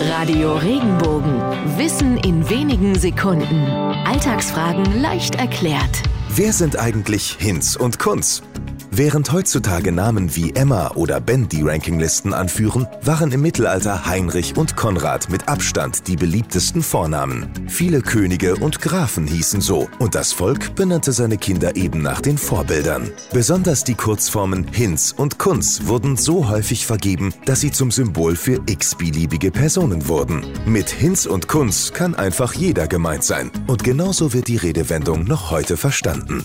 Radio Regenbogen. Wissen in wenigen Sekunden. Alltagsfragen leicht erklärt. Wer sind eigentlich Hinz und Kunz? Während heutzutage Namen wie Emma oder Ben die Rankinglisten anführen, waren im Mittelalter Heinrich und Konrad mit Abstand die beliebtesten Vornamen. Viele Könige und Grafen hießen so und das Volk benannte seine Kinder eben nach den Vorbildern. Besonders die Kurzformen Hinz und Kunz wurden so häufig vergeben, dass sie zum Symbol für x-beliebige Personen wurden. Mit Hinz und Kunz kann einfach jeder gemeint sein und genauso wird die Redewendung noch heute verstanden.